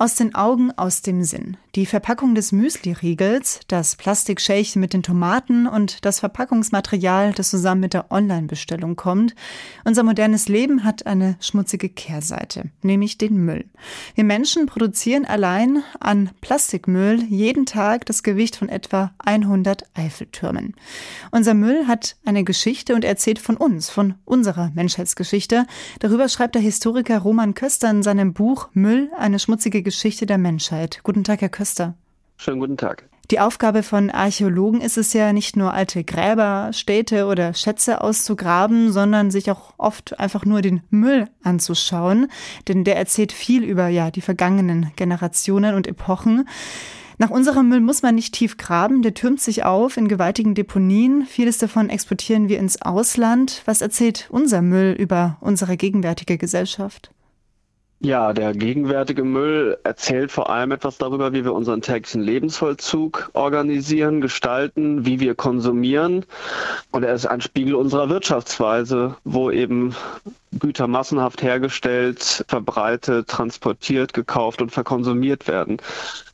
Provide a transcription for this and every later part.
Aus den Augen, aus dem Sinn. Die Verpackung des Müsli-Riegels, das Plastikschälchen mit den Tomaten und das Verpackungsmaterial, das zusammen mit der Online-Bestellung kommt. Unser modernes Leben hat eine schmutzige Kehrseite, nämlich den Müll. Wir Menschen produzieren allein an Plastikmüll jeden Tag das Gewicht von etwa 100 Eiffeltürmen. Unser Müll hat eine Geschichte und erzählt von uns, von unserer Menschheitsgeschichte. Darüber schreibt der Historiker Roman Köster in seinem Buch Müll, eine schmutzige Geschichte der Menschheit. Guten Tag, Herr Köster. Schönen guten Tag. Die Aufgabe von Archäologen ist es ja nicht nur alte Gräber, Städte oder Schätze auszugraben, sondern sich auch oft einfach nur den Müll anzuschauen, denn der erzählt viel über ja die vergangenen Generationen und Epochen. Nach unserem Müll muss man nicht tief graben, der türmt sich auf in gewaltigen Deponien. Vieles davon exportieren wir ins Ausland. Was erzählt unser Müll über unsere gegenwärtige Gesellschaft? Ja, der gegenwärtige Müll erzählt vor allem etwas darüber, wie wir unseren täglichen Lebensvollzug organisieren, gestalten, wie wir konsumieren. Und er ist ein Spiegel unserer Wirtschaftsweise, wo eben Güter massenhaft hergestellt, verbreitet, transportiert, gekauft und verkonsumiert werden.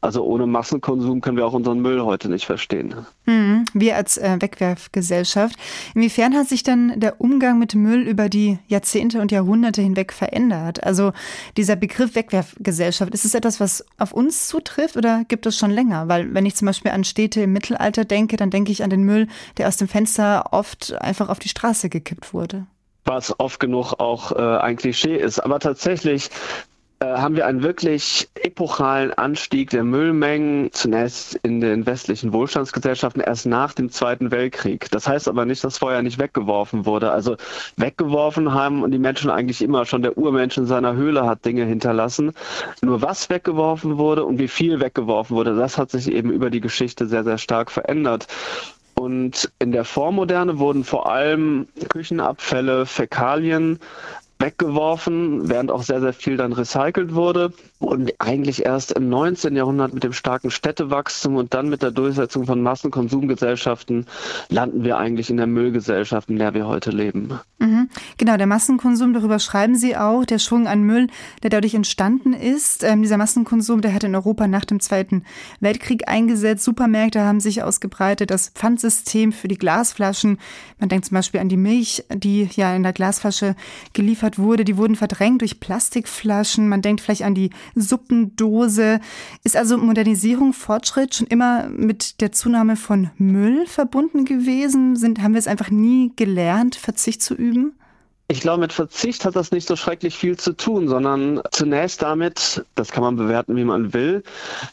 Also ohne Massenkonsum können wir auch unseren Müll heute nicht verstehen. Mhm. Wir als äh, Wegwerfgesellschaft. Inwiefern hat sich denn der Umgang mit Müll über die Jahrzehnte und Jahrhunderte hinweg verändert? Also dieser Begriff Wegwerfgesellschaft, ist es etwas, was auf uns zutrifft oder gibt es schon länger? Weil wenn ich zum Beispiel an Städte im Mittelalter denke, dann denke ich an den Müll, der aus dem Fenster oft einfach auf die Straße gekippt wurde was oft genug auch äh, ein Klischee ist. Aber tatsächlich äh, haben wir einen wirklich epochalen Anstieg der Müllmengen, zunächst in den westlichen Wohlstandsgesellschaften, erst nach dem Zweiten Weltkrieg. Das heißt aber nicht, dass vorher nicht weggeworfen wurde. Also weggeworfen haben die Menschen eigentlich immer schon. Der Urmensch in seiner Höhle hat Dinge hinterlassen. Nur was weggeworfen wurde und wie viel weggeworfen wurde, das hat sich eben über die Geschichte sehr, sehr stark verändert. Und in der Vormoderne wurden vor allem Küchenabfälle, Fäkalien weggeworfen, während auch sehr, sehr viel dann recycelt wurde. Und eigentlich erst im 19. Jahrhundert mit dem starken Städtewachstum und dann mit der Durchsetzung von Massenkonsumgesellschaften landen wir eigentlich in der Müllgesellschaft, in der wir heute leben. Mhm. Genau, der Massenkonsum, darüber schreiben Sie auch, der Schwung an Müll, der dadurch entstanden ist. Ähm, dieser Massenkonsum, der hat in Europa nach dem Zweiten Weltkrieg eingesetzt. Supermärkte haben sich ausgebreitet, das Pfandsystem für die Glasflaschen. Man denkt zum Beispiel an die Milch, die ja in der Glasflasche geliefert wurde. Die wurden verdrängt durch Plastikflaschen. Man denkt vielleicht an die Suppendose. Ist also Modernisierung, Fortschritt schon immer mit der Zunahme von Müll verbunden gewesen? Sind, haben wir es einfach nie gelernt, Verzicht zu üben? Ich glaube, mit Verzicht hat das nicht so schrecklich viel zu tun, sondern zunächst damit, das kann man bewerten, wie man will,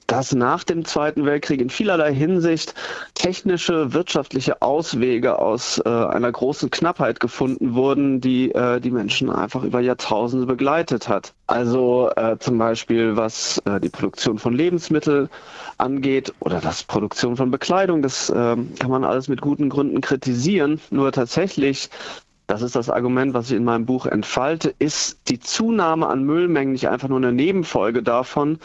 dass nach dem Zweiten Weltkrieg in vielerlei Hinsicht technische, wirtschaftliche Auswege aus äh, einer großen Knappheit gefunden wurden, die äh, die Menschen einfach über Jahrtausende begleitet hat. Also äh, zum Beispiel, was äh, die Produktion von Lebensmitteln angeht oder das Produktion von Bekleidung, das äh, kann man alles mit guten Gründen kritisieren. Nur tatsächlich das ist das Argument, was ich in meinem Buch entfalte, ist die Zunahme an Müllmengen nicht einfach nur eine Nebenfolge davon,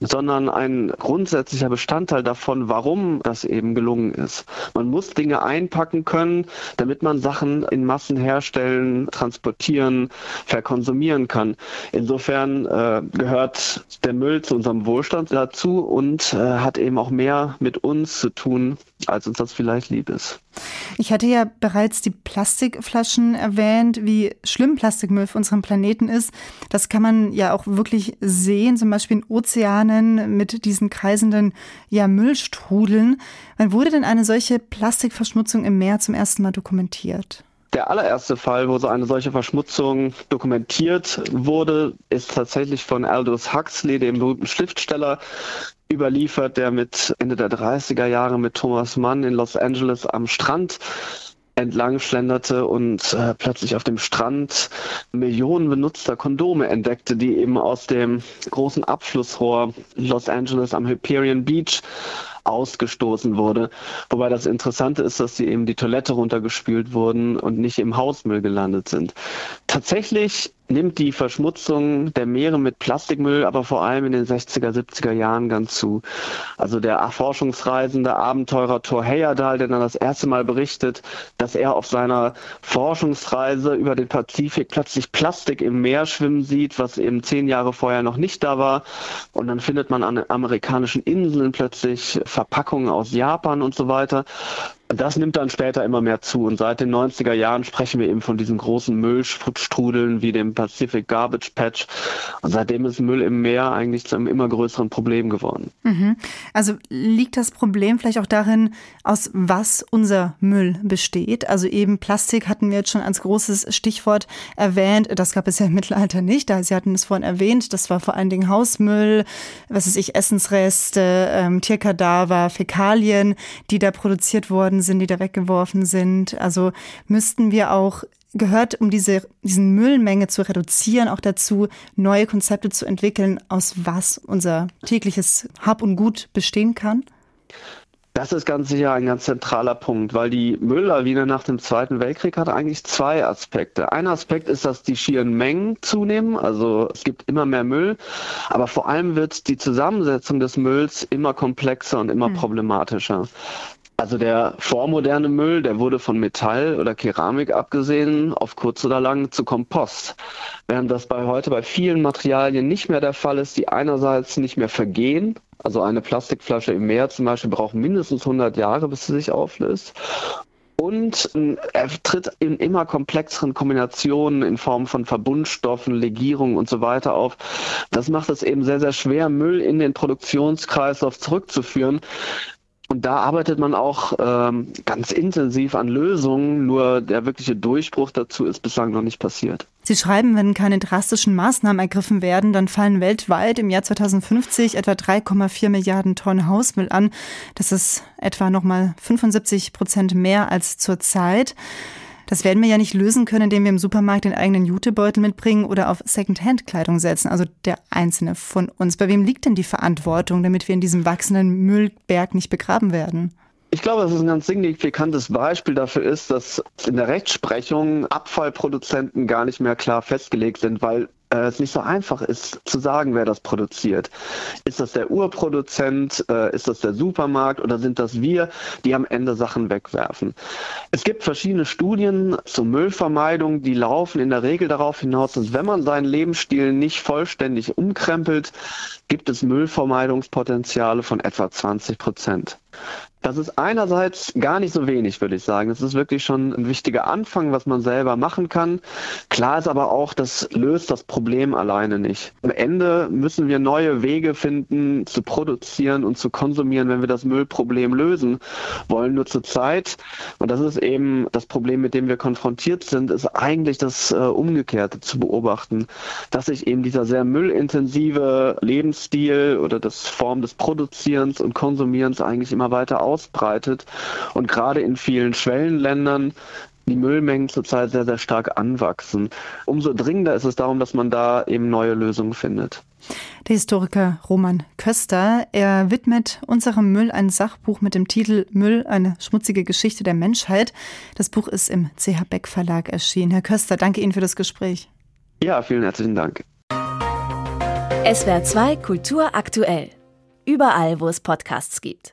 sondern ein grundsätzlicher Bestandteil davon, warum das eben gelungen ist. Man muss Dinge einpacken können, damit man Sachen in Massen herstellen, transportieren, verkonsumieren kann. Insofern äh, gehört der Müll zu unserem Wohlstand dazu und äh, hat eben auch mehr mit uns zu tun, als uns das vielleicht lieb ist. Ich hatte ja bereits die Plastikflaschen erwähnt, wie schlimm Plastikmüll für unseren Planeten ist. Das kann man ja auch wirklich sehen, zum Beispiel in Ozeanen mit diesen kreisenden ja, Müllstrudeln. Wann wurde denn eine solche Plastikverschmutzung im Meer zum ersten Mal dokumentiert? Der allererste Fall, wo so eine solche Verschmutzung dokumentiert wurde, ist tatsächlich von Aldous Huxley, dem berühmten Schriftsteller, überliefert, der mit Ende der 30er Jahre mit Thomas Mann in Los Angeles am Strand entlang schlenderte und äh, plötzlich auf dem Strand Millionen benutzter Kondome entdeckte, die eben aus dem großen Abflussrohr Los Angeles am Hyperion Beach ausgestoßen wurde. Wobei das Interessante ist, dass sie eben die Toilette runtergespült wurden und nicht im Hausmüll gelandet sind. Tatsächlich nimmt die Verschmutzung der Meere mit Plastikmüll aber vor allem in den 60er, 70er Jahren ganz zu. Also der Forschungsreisende Abenteurer Thor Heyerdahl, der dann das erste Mal berichtet, dass er auf seiner Forschungsreise über den Pazifik plötzlich Plastik im Meer schwimmen sieht, was eben zehn Jahre vorher noch nicht da war. Und dann findet man an amerikanischen Inseln plötzlich Verpackungen aus Japan und so weiter. Das nimmt dann später immer mehr zu und seit den 90er Jahren sprechen wir eben von diesen großen Müllstrudeln wie dem Pacific Garbage Patch und seitdem ist Müll im Meer eigentlich zu einem immer größeren Problem geworden. Mhm. Also liegt das Problem vielleicht auch darin, aus was unser Müll besteht? Also eben Plastik hatten wir jetzt schon als großes Stichwort erwähnt. Das gab es ja im Mittelalter nicht. Sie hatten es vorhin erwähnt. Das war vor allen Dingen Hausmüll, was weiß ich, Essensreste, ähm, Tierkadaver, Fäkalien, die da produziert wurden sind, die da weggeworfen sind. Also müssten wir auch gehört, um diese diesen Müllmenge zu reduzieren, auch dazu, neue Konzepte zu entwickeln, aus was unser tägliches Hab und Gut bestehen kann? Das ist ganz sicher ein ganz zentraler Punkt, weil die Mülllawine nach dem Zweiten Weltkrieg hat eigentlich zwei Aspekte. Ein Aspekt ist, dass die schieren Mengen zunehmen, also es gibt immer mehr Müll, aber vor allem wird die Zusammensetzung des Mülls immer komplexer und immer hm. problematischer. Also der vormoderne Müll, der wurde von Metall oder Keramik abgesehen auf kurz oder lang zu Kompost. Während das bei heute bei vielen Materialien nicht mehr der Fall ist, die einerseits nicht mehr vergehen, also eine Plastikflasche im Meer zum Beispiel braucht mindestens 100 Jahre, bis sie sich auflöst. Und er tritt in immer komplexeren Kombinationen in Form von Verbundstoffen, Legierungen und so weiter auf. Das macht es eben sehr, sehr schwer, Müll in den Produktionskreislauf zurückzuführen. Und da arbeitet man auch ähm, ganz intensiv an Lösungen, nur der wirkliche Durchbruch dazu ist bislang noch nicht passiert. Sie schreiben, wenn keine drastischen Maßnahmen ergriffen werden, dann fallen weltweit im Jahr 2050 etwa 3,4 Milliarden Tonnen Hausmüll an. Das ist etwa nochmal 75 Prozent mehr als zurzeit. Das werden wir ja nicht lösen können, indem wir im Supermarkt den eigenen Jutebeutel mitbringen oder auf Secondhand-Kleidung setzen, also der Einzelne von uns. Bei wem liegt denn die Verantwortung, damit wir in diesem wachsenden Müllberg nicht begraben werden? Ich glaube, dass es ein ganz signifikantes Beispiel dafür ist, dass in der Rechtsprechung Abfallproduzenten gar nicht mehr klar festgelegt sind, weil äh, es nicht so einfach ist zu sagen, wer das produziert. Ist das der Urproduzent, äh, ist das der Supermarkt oder sind das wir, die am Ende Sachen wegwerfen? Es gibt verschiedene Studien zur Müllvermeidung, die laufen in der Regel darauf hinaus, dass wenn man seinen Lebensstil nicht vollständig umkrempelt, gibt es Müllvermeidungspotenziale von etwa 20 Prozent. Das ist einerseits gar nicht so wenig, würde ich sagen. Das ist wirklich schon ein wichtiger Anfang, was man selber machen kann. Klar ist aber auch, das löst das Problem alleine nicht. Am Ende müssen wir neue Wege finden, zu produzieren und zu konsumieren, wenn wir das Müllproblem lösen wollen. Nur zur Zeit, und das ist eben das Problem, mit dem wir konfrontiert sind, ist eigentlich das äh, Umgekehrte zu beobachten, dass sich eben dieser sehr müllintensive Lebensstil oder das Form des Produzierens und Konsumierens eigentlich immer weiter ausbreitet und gerade in vielen Schwellenländern die Müllmengen zurzeit sehr, sehr stark anwachsen. Umso dringender ist es darum, dass man da eben neue Lösungen findet. Der Historiker Roman Köster, er widmet unserem Müll ein Sachbuch mit dem Titel Müll, eine schmutzige Geschichte der Menschheit. Das Buch ist im CH Beck Verlag erschienen. Herr Köster, danke Ihnen für das Gespräch. Ja, vielen herzlichen Dank. SWR 2 Kultur aktuell. Überall, wo es Podcasts gibt.